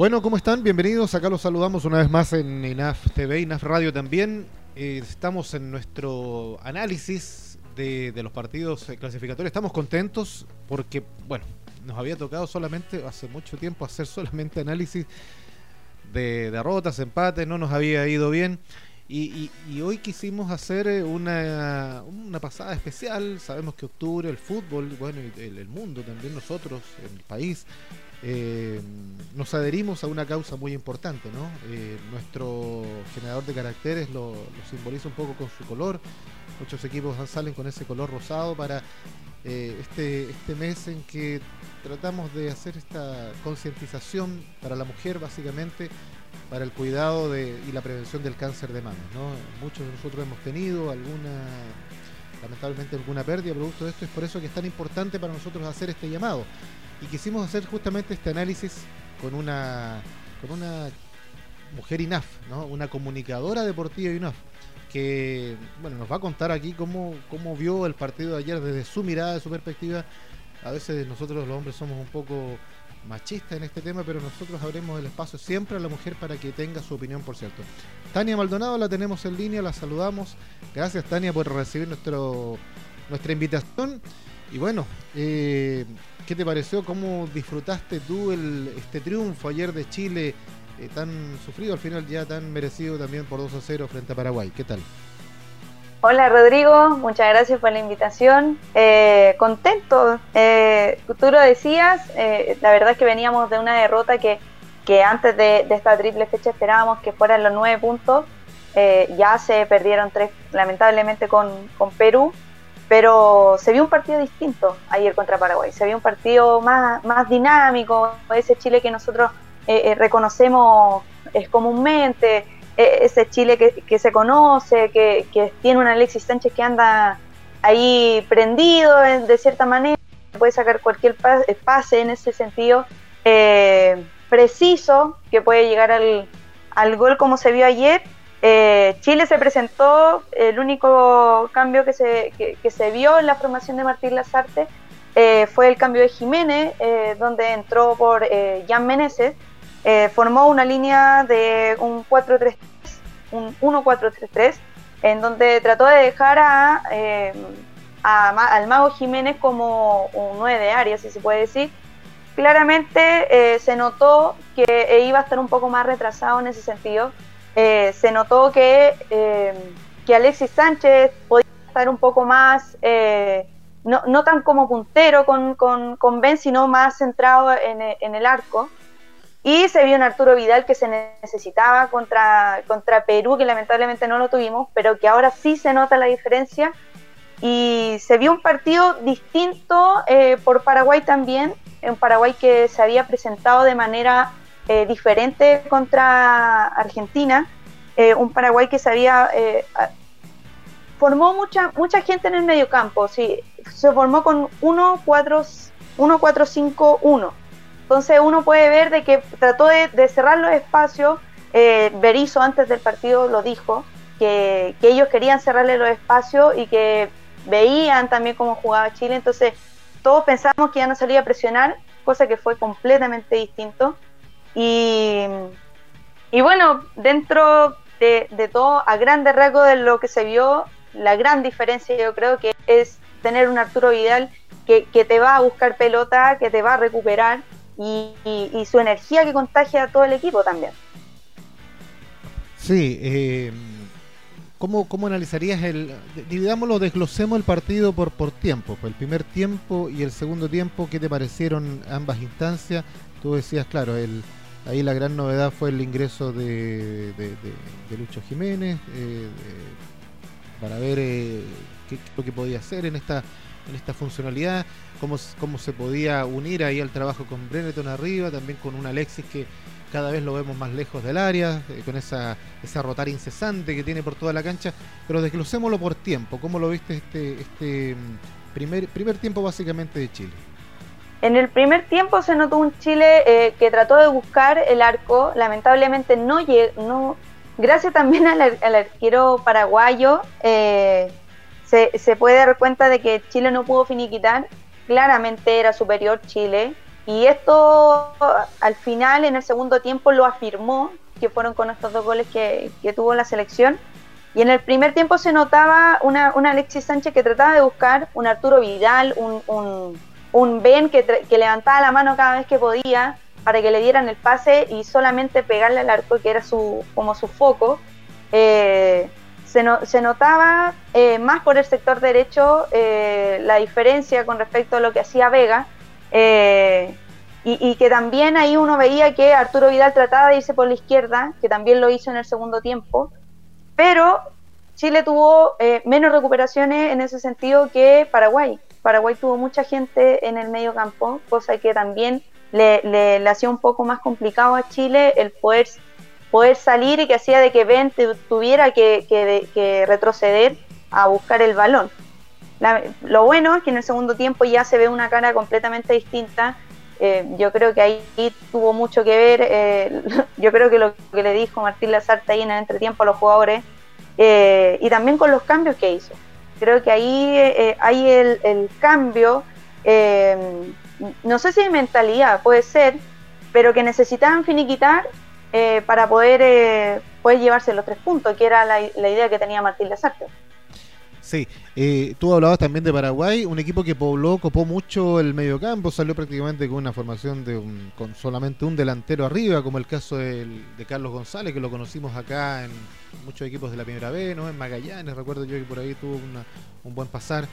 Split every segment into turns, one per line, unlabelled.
Bueno, ¿cómo están? Bienvenidos. Acá los saludamos una vez más en INAF TV, INAF Radio también. Eh, estamos en nuestro análisis de, los partidos clasificatorios. Estamos contentos porque, bueno, nos había tocado solamente hace mucho tiempo hacer solamente análisis de derrotas, empates, no nos había ido bien. Y, hoy quisimos hacer eh, una, pasada especial. Sabemos que octubre, el fútbol, bueno, el, el mundo también, nosotros, el país, eh, nos adherimos a una causa muy importante, ¿no? Eh, nuestro generador de caracteres lo, simboliza un poco con su color. Muchos equipos salen con ese color rosado para eh, este, este mes en que tratamos de hacer esta concientización para la mujer, básicamente, para el cuidado y la prevención del cáncer de mama. ¿no? Muchos de nosotros hemos tenido alguna, lamentablemente, alguna pérdida producto de esto. Es por eso que es tan importante para nosotros hacer este llamado y quisimos hacer justamente este análisis con una, con una mujer INAF, ¿no? una comunicadora deportiva INAF, que bueno, nos va a contar aquí cómo, cómo vio el partido de ayer desde su mirada, de su perspectiva. A veces nosotros los hombres somos un poco machistas en este tema, pero nosotros abrimos el espacio siempre a la mujer para que tenga su opinión, por cierto. Tania Maldonado la tenemos en línea, la saludamos. Gracias Tania por recibir nuestro, nuestra invitación. Y bueno, eh, ¿qué te pareció? ¿Cómo disfrutaste tú el, este triunfo ayer de Chile eh, tan sufrido, al final ya tan merecido también por 2 a 0 frente a Paraguay? ¿Qué tal?
Hola Rodrigo, muchas gracias por la invitación. Eh, contento, tú lo decías, la verdad es que veníamos de una derrota que, que antes de, esta triple fecha esperábamos que fueran los nueve puntos. ya se perdieron tres, lamentablemente, con, con Perú pero se vio un partido distinto ayer contra Paraguay, se vio un partido más, más dinámico, ese Chile que nosotros eh, eh, reconocemos es comúnmente, eh, ese Chile que, se conoce, que, tiene un Alexis Sánchez que anda ahí prendido de cierta manera, puede sacar cualquier pase en ese sentido preciso, que puede llegar al, al gol como se vio ayer eh, Chile se presentó, el único cambio que se, se vio en la formación de Martín Lazarte eh, fue el cambio de Jiménez, eh, donde entró por Jan Meneses, formó una línea de un 4-3-3, un 1-4-3-3, en donde trató de dejar a, al Mago Jiménez como un 9 de área, si se puede decir. Claramente se notó que iba a estar un poco más retrasado en ese sentido eh, se notó que, eh, que, Alexis Sánchez podía estar un poco más, eh, no, no, tan como puntero con, con, con, Ben, sino más centrado en, en, el arco. Y se vio un Arturo Vidal que se necesitaba contra, contra Perú, que lamentablemente no lo tuvimos, pero que ahora sí se nota la diferencia. Y se vio un partido distinto por Paraguay también, un Paraguay que se había presentado de manera eh, diferente contra Argentina, eh, un Paraguay que se había... Eh, formó mucha, mucha gente en el mediocampo, sí, se formó con 1-4-5-1. Entonces uno puede ver de que trató de, cerrar los espacios, eh, Berizzo antes del partido lo dijo, que, que, ellos querían cerrarle los espacios y que veían también cómo jugaba Chile, entonces todos pensamos que ya no salía a presionar, cosa que fue completamente distinto. Y, y bueno, dentro de, todo, a grandes rasgos de lo que se vio, la gran diferencia yo creo que es tener un Arturo Vidal que, te va a buscar pelota, que te va a recuperar y, su energía que contagia a todo el equipo también.
Sí, eh, ¿cómo, ¿cómo, analizarías el... Dividámoslo, desglosemos el partido por, por tiempo, por el primer tiempo y el segundo tiempo, ¿qué te parecieron ambas instancias? Tú decías, claro, el, Ahí la gran novedad fue el ingreso de, Lucho Jiménez eh, para ver eh, qué, lo que podía hacer en esta en esta funcionalidad, cómo, cómo se podía unir ahí al trabajo con Breneton arriba, también con un Alexis que cada vez lo vemos más lejos del área, eh, con esa, esa rotar incesante que tiene por toda la cancha, pero desglosémoslo por tiempo, ¿cómo lo viste este, este mm, primer, primer tiempo básicamente de Chile?
En el primer tiempo se notó un Chile eh, que trató de buscar el arco, lamentablemente no llegó, gracias también al, arquero paraguayo, eh, se, puede dar cuenta de que Chile no pudo finiquitar, claramente era superior Chile. Y esto al final, en el segundo tiempo, lo afirmó, que fueron con estos dos goles que, tuvo la selección. Y en el primer tiempo se notaba una, una Alexis Sánchez que trataba de buscar un Arturo Vidal, un, un Ben que, levantaba la mano cada vez que podía para que le dieran el pase y solamente pegarle al arco, que era su, como su foco. Eh, se, se, notaba eh, más por el sector derecho eh, la diferencia con respecto a lo que hacía Vega, eh, y, que también ahí uno veía que Arturo Vidal trataba de irse por la izquierda, que también lo hizo en el segundo tiempo, pero Chile tuvo menos recuperaciones en ese sentido que Paraguay. Paraguay tuvo mucha gente en el medio campo, cosa que también le, hacía un poco más complicado a Chile el poder, poder salir y que hacía de que Ben tuviera que retroceder a buscar el balón lo bueno es que en el segundo tiempo ya se ve una cara completamente distinta. Eh, yo creo que ahí tuvo mucho que ver, eh, yo creo que lo que le dijo Martín Lazarte ahí en el entretiempo a los jugadores eh, y también con los cambios que hizo. Creo que ahí hay el, cambio, no sé si mentalidad, puede ser, pero que necesitaban finiquitar para poder, poder llevarse los tres puntos, que era la, la idea que tenía Martín Lazarte.
Sí, eh, tú hablabas también de Paraguay, un equipo que pobló, copó mucho el mediocampo, salió prácticamente con una formación de con solamente un delantero arriba, como el caso de Carlos González, que lo conocimos acá en muchos equipos de la primera B, ¿no? en Magallanes, recuerdo yo que por ahí tuvo un buen pasar.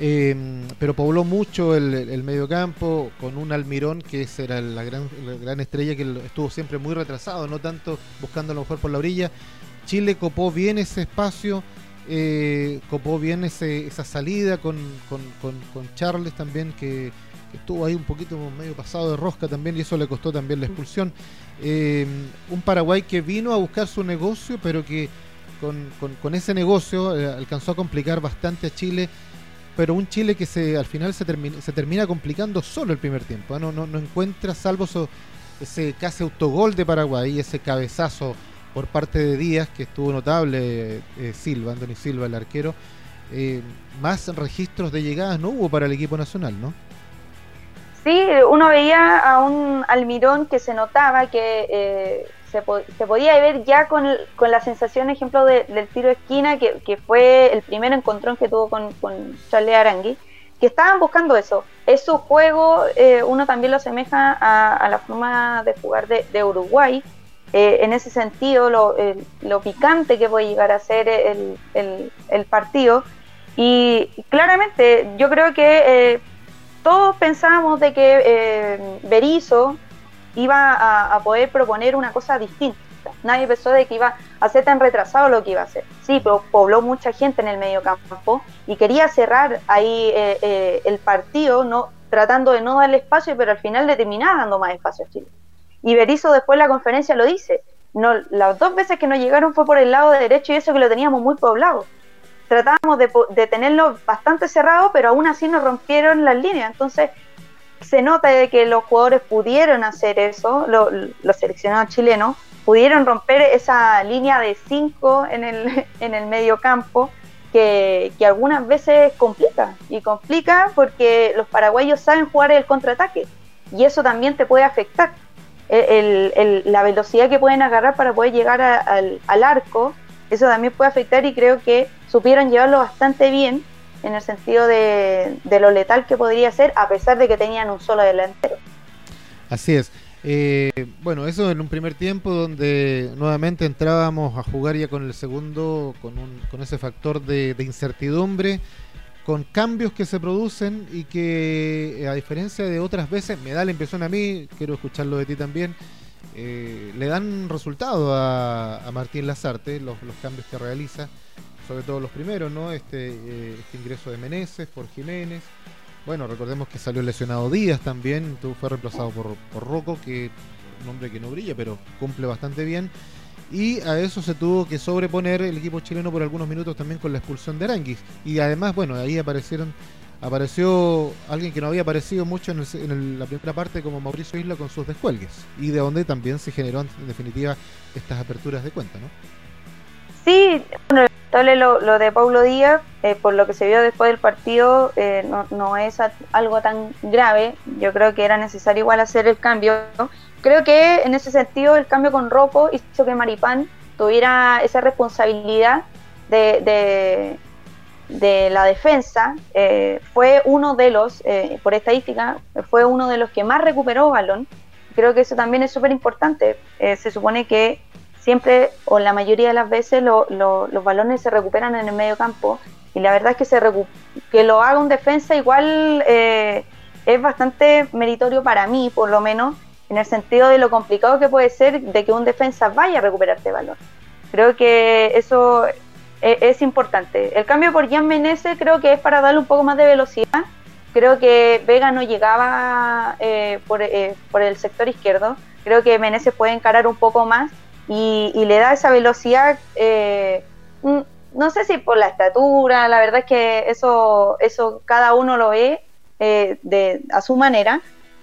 Eh, pero pobló mucho el, el, mediocampo con un Almirón que era la gran, la gran estrella que estuvo siempre muy retrasado, no tanto buscando a lo mejor por la orilla. Chile copó bien ese espacio eh, copó bien ese, esa salida con, Charles también, que, estuvo ahí un poquito medio pasado de rosca también, y eso le costó también la expulsión. Eh, un Paraguay que vino a buscar su negocio, pero que con, ese negocio eh, alcanzó a complicar bastante a Chile. Pero un Chile que se, al final se termina, se termina complicando solo el primer tiempo. No, no, no encuentra, salvo ese casi autogol de Paraguay, ese cabezazo por parte de Díaz, que estuvo notable, eh, Silva, Anthony Silva, el arquero. Eh, más registros de llegadas no hubo para el equipo nacional, ¿no?
Sí, uno veía a un Almirón que se notaba que eh, se, podía ver ya con, la sensación, ejemplo, del tiro de esquina, que, fue el primer encontrón que tuvo con, con Charles Arangui, que estaban buscando eso. Es su juego, uno también lo asemeja a, la forma de jugar de Uruguay, eh, en ese sentido lo, lo, picante que puede llegar a ser el, el, partido. Y claramente yo creo que eh, todos pensábamos de que eh, Berizzo iba a, poder proponer una cosa distinta. Nadie pensó de que iba a ser tan retrasado lo que iba a hacer. Sí, pero pobló mucha gente en el medio campo y quería cerrar ahí el partido, tratando de no darle espacio, pero al final le terminaba dando más espacio a Chile. Y Berizzo después la conferencia lo dice. No, las dos veces que nos llegaron fue por el lado derecho y eso que lo teníamos muy poblado. Tratábamos de, tenerlo bastante cerrado, pero aún así nos rompieron las líneas. Entonces se nota de que los jugadores pudieron hacer eso, los seleccionados chilenos, pudieron romper esa línea de cinco en el, en el medio campo. Que, que, algunas veces complica. Y complica porque los paraguayos saben jugar el contraataque. Y eso también te puede afectar la velocidad que pueden agarrar para poder llegar al, arco, eso también puede afectar y creo que supieron llevarlo bastante bien en el sentido de, lo letal que podría ser, a pesar de que tenían un solo delantero.
Así es. Eh, bueno, eso en un primer tiempo donde nuevamente entrábamos a jugar ya con el segundo, con, un, con ese factor de incertidumbre con cambios que se producen y que eh, a diferencia de otras veces, me da la impresión a mí, quiero escucharlo de ti también, eh, le dan resultado a, Martín Lazarte los, cambios que realiza, sobre todo los primeros, ¿no? Este, eh, este ingreso de Meneses por Jiménez. Bueno, recordemos que salió lesionado Díaz también, fue reemplazado por, por Rocco, que un hombre que no brilla, pero cumple bastante bien y a eso se tuvo que sobreponer el equipo chileno por algunos minutos también con la expulsión de Aranguis. Y además, bueno, ahí aparecieron apareció alguien que no había aparecido mucho en, la primera parte como Mauricio Isla con sus descuelgues y de donde también se generó en definitiva estas aperturas de cuenta, ¿no?
Sí, bueno, lo, de Paulo Díaz, eh, por lo que se vio después del partido, eh, no, no, es algo tan grave. Yo creo que era necesario igual hacer el cambio. Creo que en ese sentido el cambio con Ropo hizo que Maripán tuviera esa responsabilidad de, de, la defensa. Eh, fue uno de los, por estadística, fue uno de los que más recuperó balón. Creo que eso también es súper importante. se supone que siempre o la mayoría de las veces los balones se recuperan en el medio campo y la verdad es que, se que lo haga un defensa igual eh, es bastante meritorio para mí, por lo menos, en el sentido de lo complicado que puede ser de que un defensa vaya a recuperarte balón. Creo que eso e, es, importante. El cambio por Jan Menezes creo que es para darle un poco más de velocidad. Creo que Vega no llegaba eh, por, eh, por el sector izquierdo. Creo que Menezes puede encarar un poco más y, le da esa velocidad, eh, mm, no sé si por la estatura, la verdad es que eso, eso cada uno lo ve de, a su manera,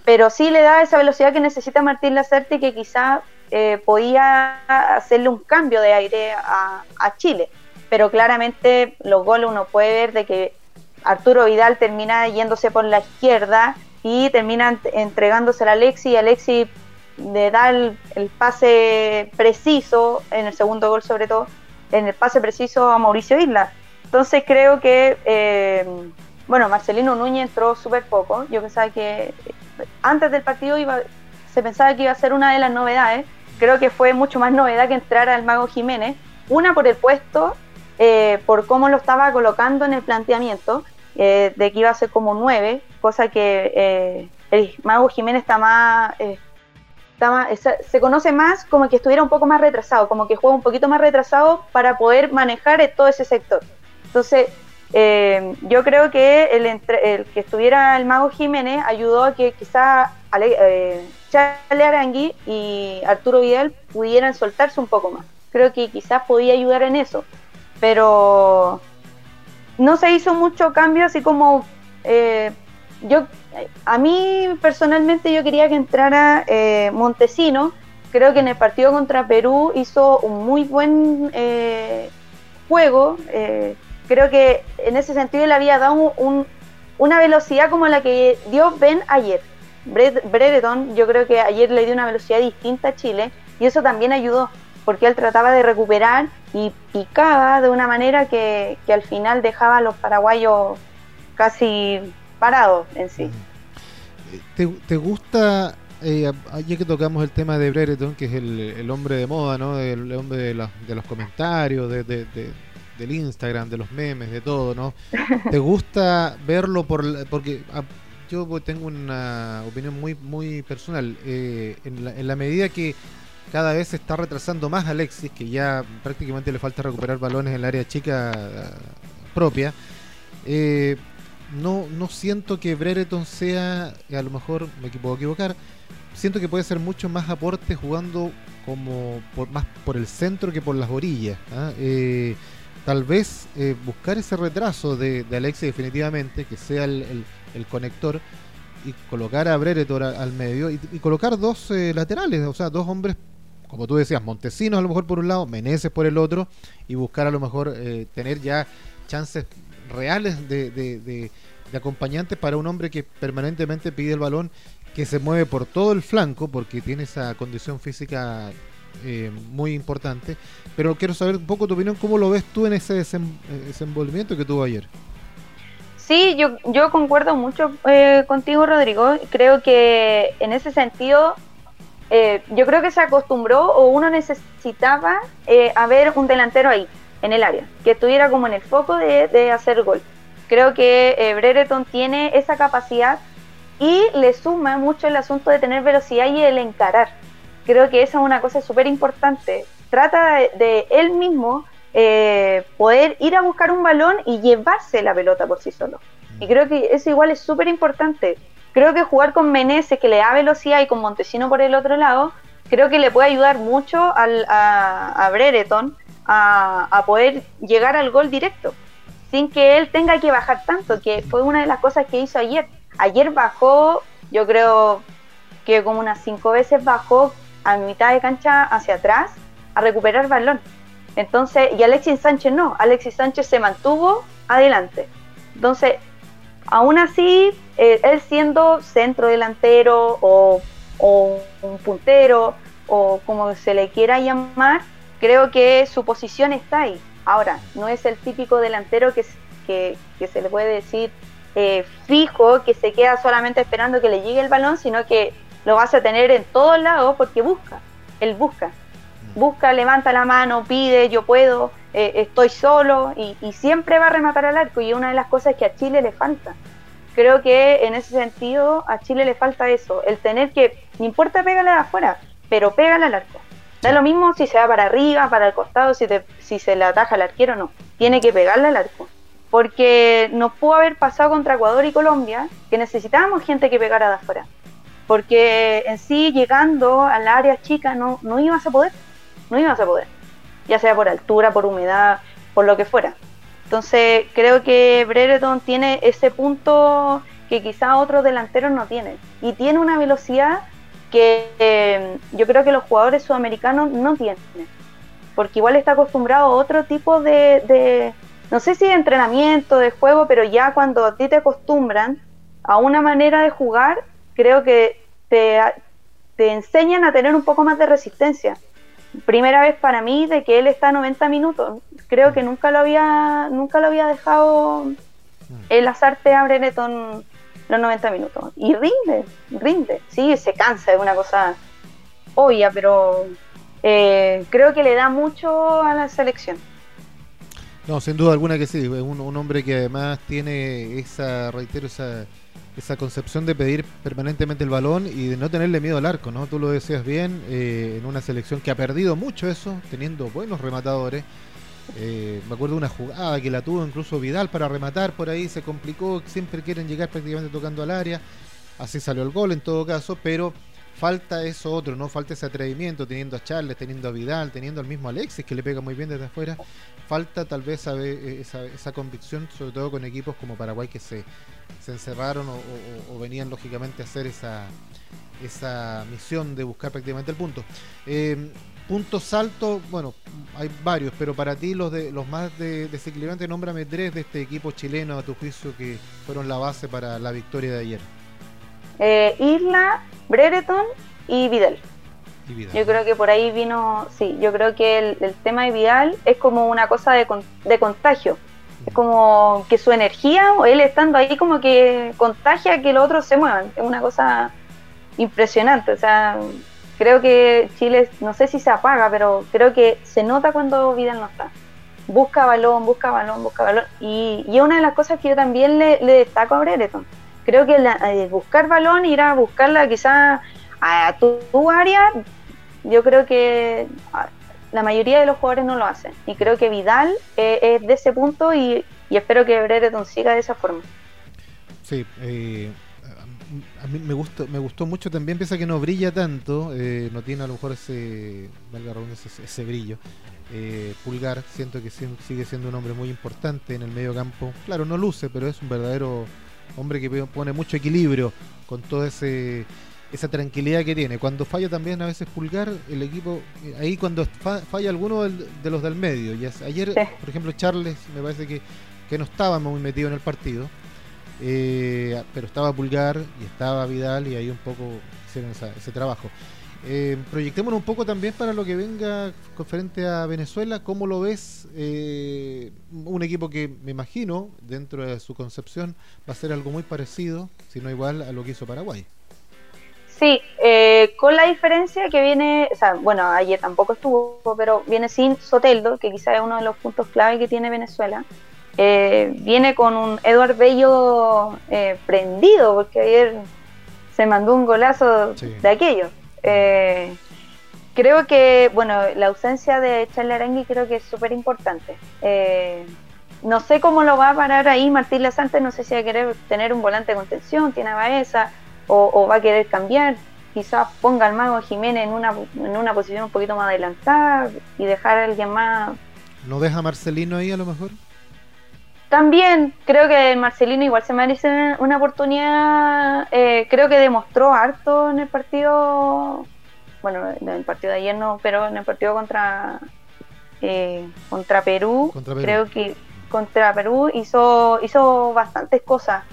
pero sí le da esa velocidad que necesita Martín Lacerte que quizá eh, podía hacerle un cambio de aire a, Chile. Pero claramente los goles uno puede ver de que Arturo Vidal termina yéndose por la izquierda y termina entregándose a Alexi y Alexi de dar el, pase preciso, en el segundo gol sobre todo, en el pase preciso a Mauricio Isla. Entonces creo que, eh, bueno, Marcelino Núñez entró súper poco. Yo pensaba que antes del partido iba, se pensaba que iba a ser una de las novedades. Creo que fue mucho más novedad que entrar al Mago Jiménez. Una por el puesto, eh, por cómo lo estaba colocando en el planteamiento, eh, de que iba a ser como nueve, cosa que el Mago Jiménez está más se conoce más como que estuviera un poco más retrasado, como que juega un poquito más retrasado para poder manejar todo ese sector. Entonces, eh, yo creo que el, que estuviera el Mago Jiménez ayudó a que quizá eh, Arangui y Arturo Vidal pudieran soltarse un poco más. Creo que quizás podía ayudar en eso, pero no se hizo mucho cambio, así como eh, yo a mí personalmente yo quería que entrara eh, Montesino. Creo que en el partido contra Perú hizo un muy buen eh, juego. Creo que en ese sentido le había dado una velocidad como la que dio Ben ayer. Brereton, yo creo que ayer le dio una velocidad distinta a Chile y eso también ayudó porque él trataba de recuperar y picaba de una manera que, al final dejaba a los paraguayos casi parado en sí.
¿Te, gusta, eh, ya que tocamos el tema de Brereton, que es el, hombre de moda, ¿no? El, hombre de, los comentarios, de, del Instagram, de los memes, de todo, ¿no? ¿Te gusta verlo por porque ah, yo tengo una opinión muy muy personal eh, en, la, medida que cada vez se está retrasando más Alexis, que ya prácticamente le falta recuperar balones en el área chica ah, propia. Eh, no, no siento que Brereton sea, a lo mejor me puedo equivocar, siento que puede ser mucho más aporte jugando como por, más por el centro que por las orillas. ¿ah? Eh, tal vez eh, buscar ese retraso de, de Alexis definitivamente, que sea el, conector, y colocar a Brereton al medio y, colocar dos eh, laterales, o sea, dos hombres, como tú decías, Montesinos a lo mejor por un lado, Meneses por el otro, y buscar a lo mejor tener ya chances reales de, de, acompañantes para un hombre que permanentemente pide el balón, que se mueve por todo el flanco, porque tiene esa condición física eh, muy importante. Pero quiero saber un poco tu opinión, ¿cómo lo ves tú en ese desenvolvimiento que tuvo ayer?
Sí, yo, yo concuerdo mucho eh, contigo, Rodrigo. Creo que en ese sentido, eh, yo creo que se acostumbró o uno necesitaba a ver un delantero ahí en el área, que estuviera como en el foco de, hacer gol. Creo que eh, Brereton tiene esa capacidad y le suma mucho el asunto de tener velocidad y el encarar. Creo que esa es una cosa súper importante. Trata de, él mismo eh, poder ir a buscar un balón y llevarse la pelota por sí solo. Y creo que eso igual es súper importante. Creo que jugar con Meneses, que le da velocidad, y con Montesino por el otro lado, creo que le puede ayudar mucho al, a, a Brereton a, poder llegar al gol directo, sin que él tenga que bajar tanto, que fue una de las cosas que hizo ayer. Ayer bajó, yo creo que como unas cinco veces bajó a mitad de cancha hacia atrás a recuperar balón. Entonces, y Alexis Sánchez no, Alexis Sánchez se mantuvo adelante. Entonces, aún así, eh, él siendo centro delantero o, un puntero o como se le quiera llamar, creo que su posición está ahí. Ahora, no es el típico delantero que, que, que se le puede decir eh, fijo, que se queda solamente esperando que le llegue el balón, sino que lo vas a tener en todos lados porque busca, él busca. Busca, levanta la mano, pide, yo puedo, eh, estoy solo y, siempre va a rematar al arco. Y una de las cosas que a Chile le falta. Creo que en ese sentido a Chile le falta eso, el tener que, no importa pegarle de afuera, pero pégale al arco. Da lo mismo si se va para arriba, para el costado, si, si se le ataja al arquero o no. Tiene que pegarle al arco. Porque nos pudo haber pasado contra Ecuador y Colombia que necesitábamos gente que pegara de afuera. Porque en sí, llegando al área chica, no, no ibas a poder. No ibas a poder. Ya sea por altura, por humedad, por lo que fuera. Entonces, creo que Brereton tiene ese punto que quizá otros delanteros no tienen. Y tiene una velocidad que eh, yo creo que los jugadores sudamericanos no tienen, porque igual está acostumbrado a otro tipo de, no sé si de entrenamiento, de juego, pero ya cuando a ti te acostumbran a una manera de jugar, creo que te, te enseñan a tener un poco más de resistencia. Primera vez para mí de que él está a 90 minutos. Creo que nunca lo había, nunca lo había dejado mm. el azarte a Brereton los 90 minutos. Y rinde, rinde. Sí, se cansa, es una cosa obvia, pero eh, creo que le da mucho a la selección.
No, sin duda alguna que sí. Es un, hombre que además tiene esa, reitero, esa, esa concepción de pedir permanentemente el balón y de no tenerle miedo al arco, ¿no? Tú lo decías bien, eh, en una selección que ha perdido mucho eso, teniendo buenos rematadores. Eh, me acuerdo de una jugada que la tuvo incluso Vidal para rematar por ahí, se complicó, siempre quieren llegar prácticamente tocando al área, así salió el gol en todo caso, pero falta eso otro, ¿no? Falta ese atrevimiento, teniendo a Charles, teniendo a Vidal, teniendo al mismo Alexis que le pega muy bien desde afuera, falta tal vez eh, esa, esa convicción, sobre todo con equipos como Paraguay que se, se encerraron o, venían lógicamente a hacer esa, esa misión de buscar prácticamente el punto. Eh, Puntos altos, bueno, hay varios, pero para ti los de los más de, desequilibrantes, nómbrame tres de este equipo chileno a tu juicio que fueron la base para la victoria de ayer.
Eh, Isla, Brereton y Vidal. Yo creo que por ahí vino, sí, yo creo que el, tema de Vidal es como una cosa de, de contagio. Es como que su energía, o él estando ahí, como que contagia que los otros se muevan. Es una cosa impresionante. O sea, creo que Chile, no sé si se apaga, pero creo que se nota cuando Vidal no está. Busca balón, busca balón, busca balón. Y, y una de las cosas que yo también le, destaco a Brereton. Creo que eh, buscar balón, ir a buscarla quizá a tu, área, yo creo que ah, la mayoría de los jugadores no lo hacen. Y creo que Vidal eh, es de ese punto y, espero que Brereton siga de esa forma.
Sí, eh, a mí me gustó, me gustó mucho también, piensa que no brilla tanto, eh, no tiene a lo mejor ese, ese, ese brillo. Eh, Pulgar, siento que sigue siendo un hombre muy importante en el medio campo. Claro, no luce, pero es un verdadero hombre que pone mucho equilibrio con toda ese esa tranquilidad que tiene. Cuando falla también a veces Pulgar, el equipo, eh, ahí cuando falla alguno de los del medio. Y ayer, por ejemplo, Charles me parece que, que no estaba muy metido en el partido. Eh, pero estaba Pulgar y estaba Vidal y ahí un poco hicieron ese trabajo. Eh, proyectémonos un poco también para lo que venga frente a Venezuela. ¿Cómo lo ves? Eh, un equipo que me imagino, dentro de su concepción, va a ser algo muy parecido, si no igual, a lo que hizo Paraguay.
Sí, eh, con la diferencia que viene, o sea, bueno, ayer tampoco estuvo, pero viene sin Soteldo, que quizás es uno de los puntos clave que tiene Venezuela. Eh, viene con un Eduard Bello eh, prendido, porque ayer se mandó un golazo de aquello. Eh, creo que, bueno, la ausencia de Charles Arangui creo que es súper importante. no sé cómo lo va a parar ahí Martín Lasante, no sé si va a querer tener un volante de contención, tiene a Baeza, o, va a querer cambiar. Quizás ponga al mago Jiménez en una, en una posición un poquito más adelantada y dejar a alguien más.
¿No deja Marcelino ahí a lo mejor?
También creo que Marcelino igual se merece una oportunidad, eh, creo que demostró harto en el partido, bueno, en el partido de ayer no, pero en el partido contra eh, contra, Perú, creo que contra Perú hizo, hizo bastantes cosas.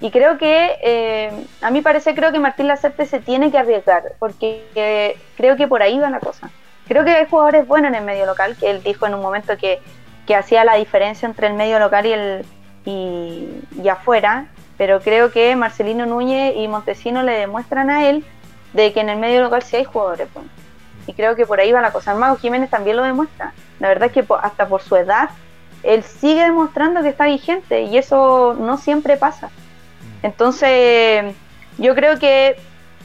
Y creo que, eh, a mí parece, creo que Martín Lacerte se tiene que arriesgar, porque creo que por ahí va la cosa. Creo que hay jugadores buenos en el medio local, que él dijo en un momento que, que hacía la diferencia entre el medio local y, el, y, afuera, pero creo que Marcelino Núñez y Montesino le demuestran a él de que en el medio local sí hay jugadores. Y creo que por ahí va la cosa. Mago Jiménez también lo demuestra. La verdad es que hasta por su edad, él sigue demostrando que está vigente y eso no siempre pasa. Entonces, yo creo que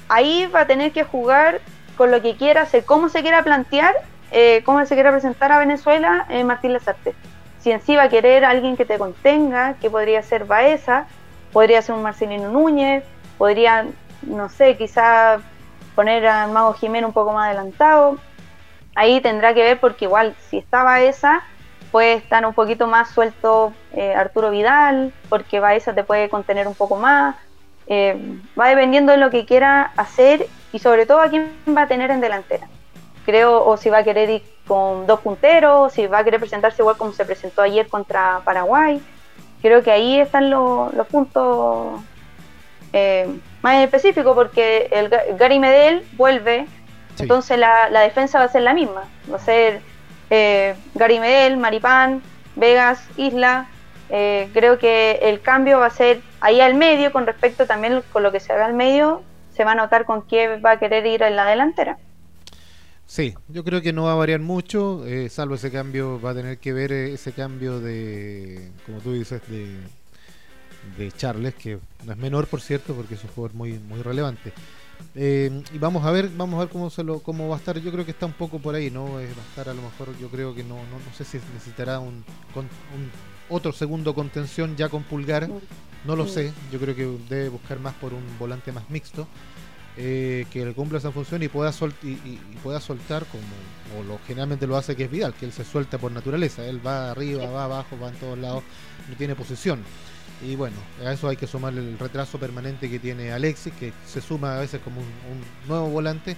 ahí va a tener que jugar con lo que quiera hacer, cómo se quiera plantear, eh, cómo se quiera presentar a Venezuela eh, Martín Lazarte. Si en sí va a querer alguien que te contenga, que podría ser Baeza, podría ser un Marcelino Núñez, podría, no sé, quizá poner al Mago Jiménez un poco más adelantado. Ahí tendrá que ver porque igual si está Baeza, puede estar un poquito más suelto eh, Arturo Vidal, porque Baeza te puede contener un poco más. Eh, va dependiendo de lo que quiera hacer y sobre todo a quién va a tener en delantera. Creo, o si va a querer ir con dos punteros, si va a querer presentarse igual como se presentó ayer contra Paraguay. Creo que ahí están los, puntos eh, más específicos, porque el Gary Medel vuelve, entonces la, la defensa va a ser la misma. Va a ser eh, Gary Medel, Maripán, Vegas, Isla. Eh, creo que el cambio va a ser ahí al medio, con respecto también con lo que se haga al medio, se va a notar con quién va a querer ir en la delantera.
Sí, yo creo que no va a variar mucho, eh, salvo ese cambio, va a tener que ver eh, ese cambio de, como tú dices, de, de Charles, que no es menor, por cierto, porque es un jugador muy, muy relevante. Eh, y vamos a ver, vamos a ver cómo se lo, cómo va a estar. Yo creo que está un poco por ahí, ¿no? va a estar a lo mejor, yo creo que no, no, no sé si necesitará un, un, otro segundo contención ya con pulgar. No lo sé. Yo creo que debe buscar más por un volante más mixto. Eh, que le cumpla esa función y pueda, sol y, pueda soltar como lo generalmente lo hace que es Vidal, que él se suelta por naturaleza, él va arriba, va abajo, va en todos lados, no tiene posición. Y bueno, a eso hay que sumar el retraso permanente que tiene Alexis, que se suma a veces como un, nuevo volante.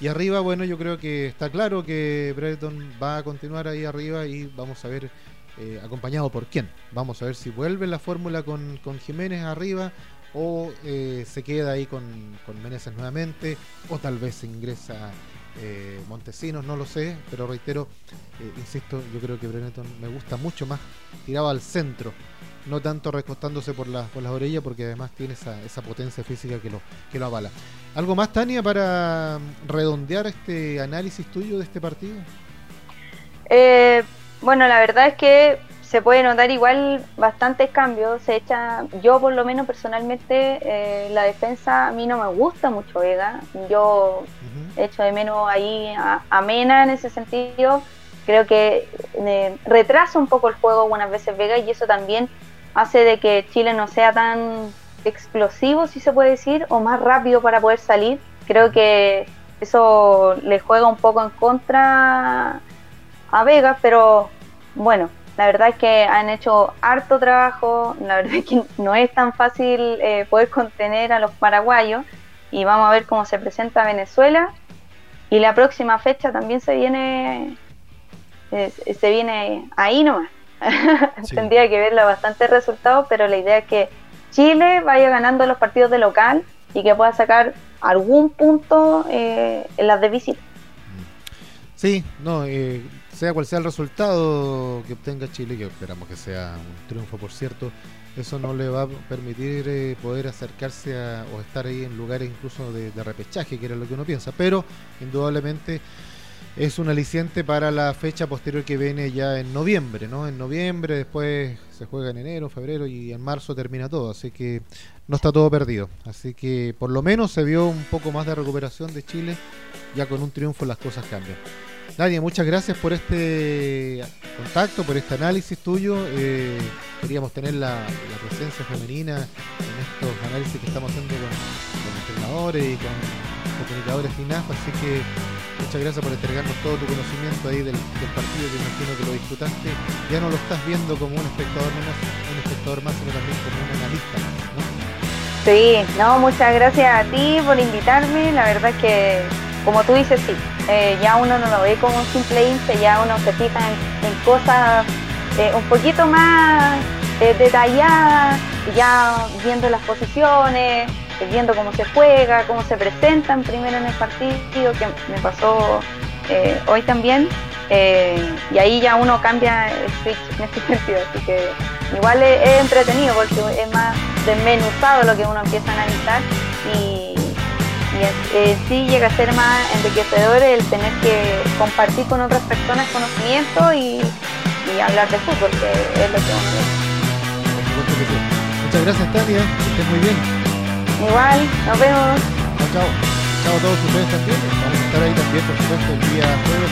Y arriba, bueno, yo creo que está claro que Breton va a continuar ahí arriba y vamos a ver eh, acompañado por quién. Vamos a ver si vuelve la fórmula con, con Jiménez arriba o eh, se queda ahí con, con Meneses nuevamente o tal vez ingresa eh, Montesinos, no lo sé, pero reitero, insisto, yo creo que Breton me gusta mucho más tirado al centro no tanto recostándose por, por las orillas, porque además tiene esa, esa potencia física que lo, que lo avala. ¿Algo más, Tania, para redondear este análisis tuyo de este partido?
Eh, bueno, la verdad es que se puede notar igual bastantes cambios. Se echa, yo por lo menos personalmente, eh, la defensa a mí no me gusta mucho Vega. Yo echo de menos ahí a, Mena en ese sentido. Creo que eh, retrasa un poco el juego algunas veces Vega y eso también hace de que Chile no sea tan explosivo, si se puede decir, o más rápido para poder salir. Creo que eso le juega un poco en contra a Vega, pero bueno, la verdad es que han hecho harto trabajo, la verdad es que no es tan fácil eh, poder contener a los paraguayos y vamos a ver cómo se presenta Venezuela y la próxima fecha también se viene eh, se viene ahí nomás Tendría que verla bastante resultados, pero la idea es que Chile vaya ganando los partidos de local y que pueda sacar algún punto eh, en las de visita.
Sí, no, eh, sea cual sea el resultado que obtenga Chile, que esperamos que sea un triunfo, por cierto, eso no le va a permitir eh, poder acercarse a, o estar ahí en lugares incluso de, de repechaje, que era lo que uno piensa, pero indudablemente es un aliciente para la fecha posterior que viene ya en noviembre, ¿no? En noviembre, después se juega en enero, febrero y en marzo termina todo, así que no está todo perdido. Así que por lo menos se vio un poco más de recuperación de Chile, ya con un triunfo las cosas cambian. Nadia, muchas gracias por este contacto, por este análisis tuyo. Eh, queríamos tener la, presencia femenina en estos análisis que estamos haciendo con, con entrenadores y con comunicadores FINAF, así que Muchas gracias por entregarnos todo tu conocimiento ahí del, partido, que imagino que lo disfrutaste. Ya no lo estás viendo como un espectador menos, un espectador más, sino también como un analista,
Sí, no, muchas gracias a ti por invitarme. La verdad es que, como tú dices, sí, eh, ya uno no lo ve como un simple hincha, ya uno se fija en, cosas eh, un poquito más eh, detalladas, ya viendo las posiciones, viendo cómo se juega, cómo se presentan primero en el partido, que me pasó hoy también. y ahí ya uno cambia el switch en este sentido, así que igual es, entretenido porque es más desmenuzado lo que uno empieza a analizar y eh, sí llega a ser más enriquecedor el tener que compartir con otras personas conocimiento y, hablar de fútbol, que es lo que uno
Muchas gracias, Tania. Que estés muy bien.
Igual, nos vemos.
Chao, chao. Chao a todos ustedes también. Vamos a estar ahí también, por supuesto, el día jueves